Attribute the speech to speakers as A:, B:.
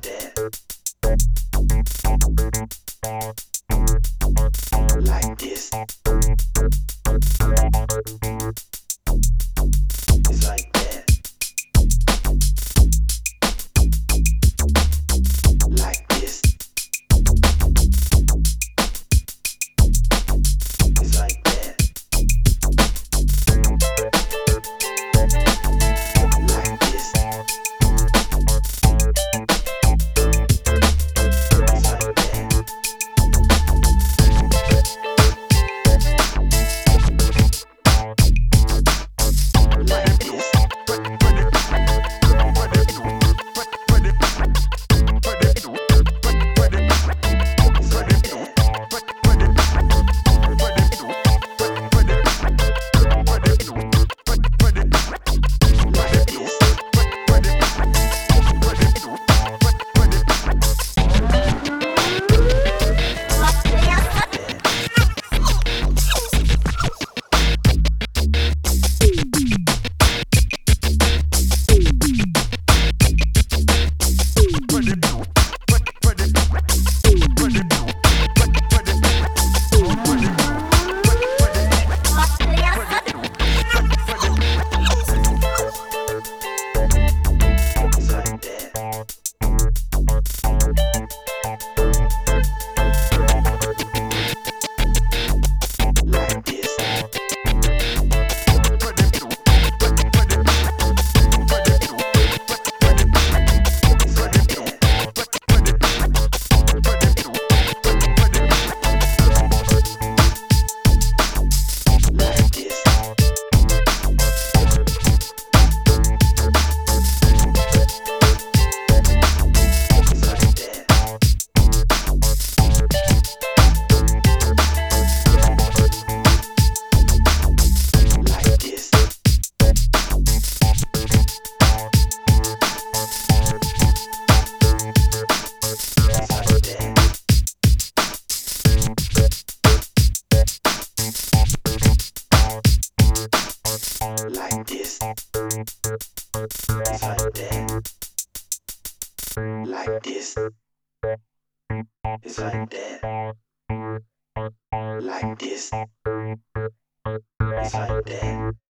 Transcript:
A: dead. like this, it's like that, like this, it's like that, like this, it's like that.